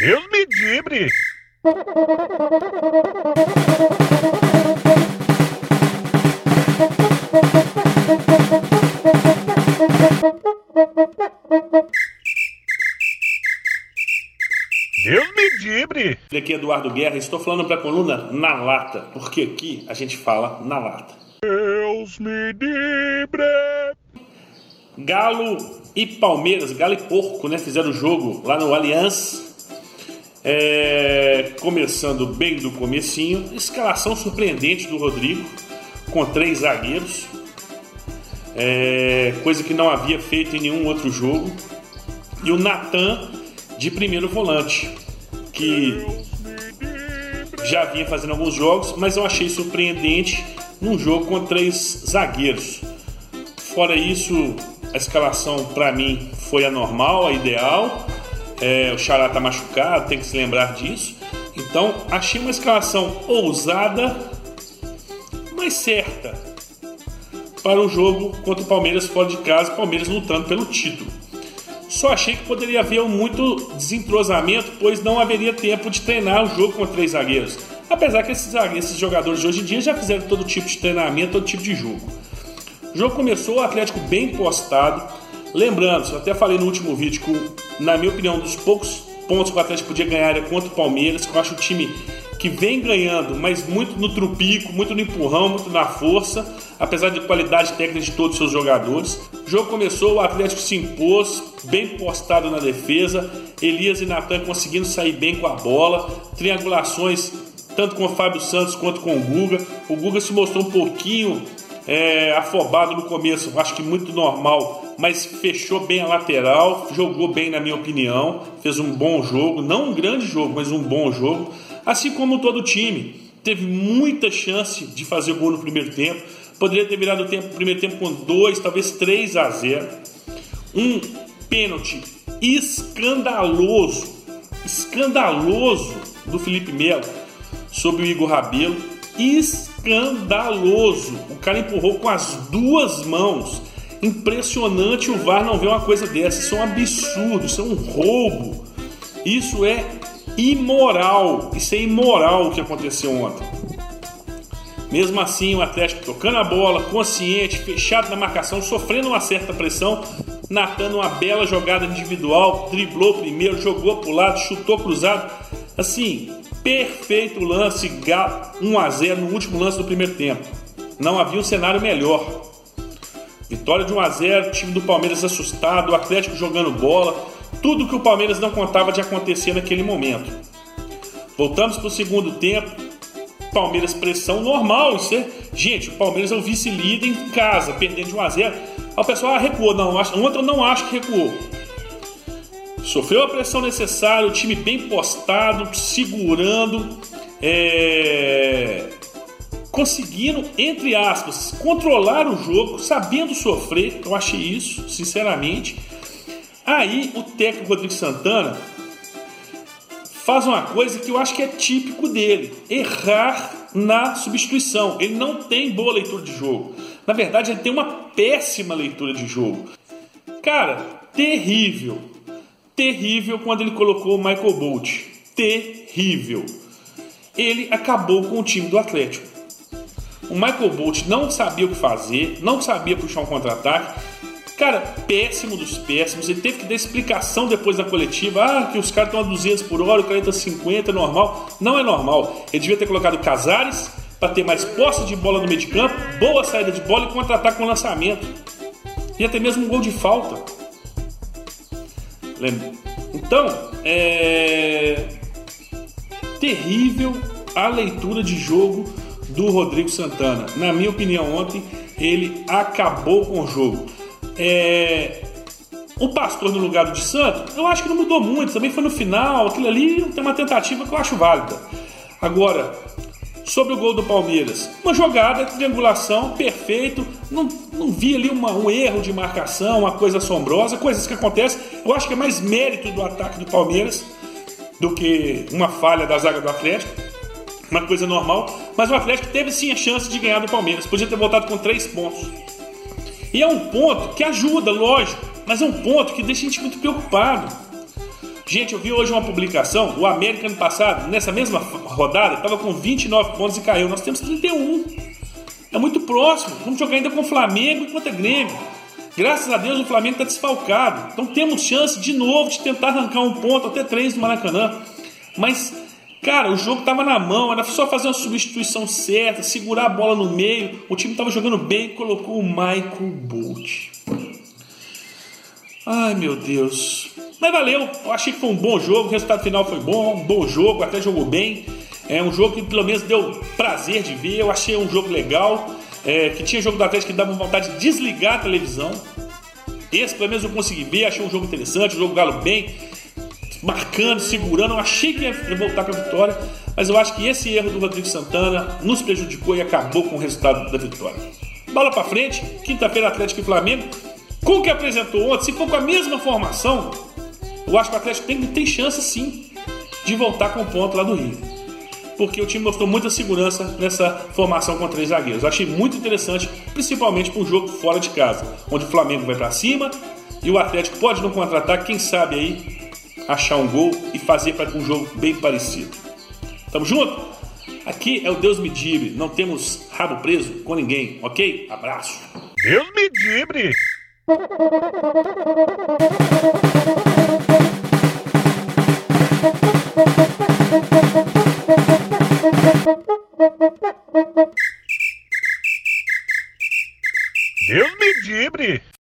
Deus me livre! Deus me livre! Aqui é Eduardo Guerra, estou falando para a coluna Na Lata, porque aqui a gente fala na lata. Deus me livre! Galo e Palmeiras, Galo e Porco, né? Fizeram o jogo lá no Allianz. É, começando bem do comecinho, escalação surpreendente do Rodrigo, com três zagueiros, é, coisa que não havia feito em nenhum outro jogo, e o Natan de primeiro volante, que já vinha fazendo alguns jogos, mas eu achei surpreendente num jogo com três zagueiros. Fora isso, a escalação para mim foi a normal, a ideal. É, o Xará tá machucado, tem que se lembrar disso. Então, achei uma escalação ousada, mas certa para o jogo contra o Palmeiras fora de casa, Palmeiras lutando pelo título. Só achei que poderia haver muito desentrosamento, pois não haveria tempo de treinar o jogo com três zagueiros. Apesar que esses, esses jogadores de hoje em dia já fizeram todo tipo de treinamento, todo tipo de jogo. O jogo começou, o Atlético bem postado. Lembrando, eu até falei no último vídeo que, na minha opinião, um dos poucos pontos que o Atlético podia ganhar era contra o Palmeiras, que eu acho o time que vem ganhando, mas muito no trupico, muito no empurrão, muito na força, apesar de qualidade técnica de todos os seus jogadores. O jogo começou, o Atlético se impôs, bem postado na defesa, Elias e Natan conseguindo sair bem com a bola, triangulações tanto com o Fábio Santos quanto com o Guga. O Guga se mostrou um pouquinho é, afobado no começo, acho que muito normal, mas fechou bem a lateral, jogou bem na minha opinião, fez um bom jogo, não um grande jogo, mas um bom jogo assim como todo time. Teve muita chance de fazer gol no primeiro tempo. Poderia ter virado o tempo, primeiro tempo com 2, talvez 3 a 0. Um pênalti escandaloso, escandaloso do Felipe Melo sobre o Igor Rabelo. Escandaloso. O cara empurrou com as duas mãos. Impressionante o VAR não ver uma coisa dessa. Isso é um absurdo, isso é um roubo. Isso é imoral. Isso é imoral o que aconteceu ontem. Mesmo assim, o Atlético tocando a bola, consciente, fechado na marcação, sofrendo uma certa pressão, Natan uma bela jogada individual, driblou primeiro, jogou para o lado, chutou cruzado. Assim, perfeito lance, 1 a 0 no último lance do primeiro tempo. Não havia um cenário melhor. Vitória de 1 a 0, time do Palmeiras assustado, o Atlético jogando bola, tudo que o Palmeiras não contava de acontecer naquele momento. Voltamos para o segundo tempo. Palmeiras pressão normal. Isso é... Gente, o Palmeiras é o vice-líder em casa, perdendo de 1 a 0. Aí o pessoal ah, recuou. Não, ontem eu não acho que recuou. Sofreu a pressão necessária, o time bem postado, segurando, é... conseguindo, entre aspas, controlar o jogo, sabendo sofrer. Eu achei isso, sinceramente. Aí o técnico Rodrigo Santana faz uma coisa que eu acho que é típico dele: errar na substituição. Ele não tem boa leitura de jogo. Na verdade, ele tem uma péssima leitura de jogo. Cara, terrível. Terrível quando ele colocou o Michael Bolt. Terrível. Ele acabou com o time do Atlético. O Michael Bolt não sabia o que fazer, não sabia puxar um contra-ataque Cara, péssimo dos péssimos. Ele teve que dar explicação depois da coletiva. Ah, que os caras estão a 200 por hora, o cara está a 50, é normal. Não é normal. Ele devia ter colocado Casares para ter mais posse de bola no meio de campo, boa saída de bola e contra-ataque com lançamento. E até mesmo um gol de falta. Lembra? Então, é. Terrível a leitura de jogo do Rodrigo Santana. Na minha opinião, ontem ele acabou com o jogo. É, o pastor no lugar do de Santo, eu acho que não mudou muito, também foi no final, aquilo ali tem uma tentativa que eu acho válida. Agora, sobre o gol do Palmeiras, uma jogada, triangulação, perfeito, não, não vi ali uma, um erro de marcação, uma coisa assombrosa, coisas que acontecem. Eu acho que é mais mérito do ataque do Palmeiras do que uma falha da zaga do Atlético, uma coisa normal. Mas o Atlético teve sim a chance de ganhar do Palmeiras, podia ter voltado com três pontos. E é um ponto que ajuda, lógico, mas é um ponto que deixa a gente muito preocupado. Gente, eu vi hoje uma publicação, o América ano passado, nessa mesma rodada, estava com 29 pontos e caiu. Nós temos 31. É muito próximo. Vamos jogar ainda com o Flamengo e contra o Grêmio. Graças a Deus o Flamengo está desfalcado. Então temos chance de novo de tentar arrancar um ponto, até três no Maracanã. Mas, cara, o jogo estava na mão, era só fazer uma substituição certa, segurar a bola no meio. O time estava jogando bem e colocou o Michael Bolt. Ai meu Deus. Mas valeu, eu achei que foi um bom jogo, o resultado final foi bom, um bom jogo, até jogou bem. É um jogo que pelo menos deu prazer de ver, eu achei um jogo legal, é, que tinha jogo do Atlético que dava vontade de desligar a televisão. Esse pelo menos eu consegui ver, achei um jogo interessante, um jogo Galo bem, marcando, segurando. Eu achei que ia voltar para a vitória, mas eu acho que esse erro do Rodrigo Santana nos prejudicou e acabou com o resultado da vitória. Bola para frente, quinta-feira Atlético e Flamengo. Com o que apresentou ontem, se for com a mesma formação, eu acho que o Atlético tem, tem chance sim de voltar com o ponto lá do Rio. Porque o time mostrou muita segurança nessa formação com três zagueiros. Eu achei muito interessante, principalmente para um jogo fora de casa, onde o Flamengo vai para cima e o Atlético pode não contratar, quem sabe aí achar um gol e fazer para um jogo bem parecido. Tamo junto? Aqui é o Deus me dibre, não temos rabo preso com ninguém, ok? Abraço. Deus me dibre!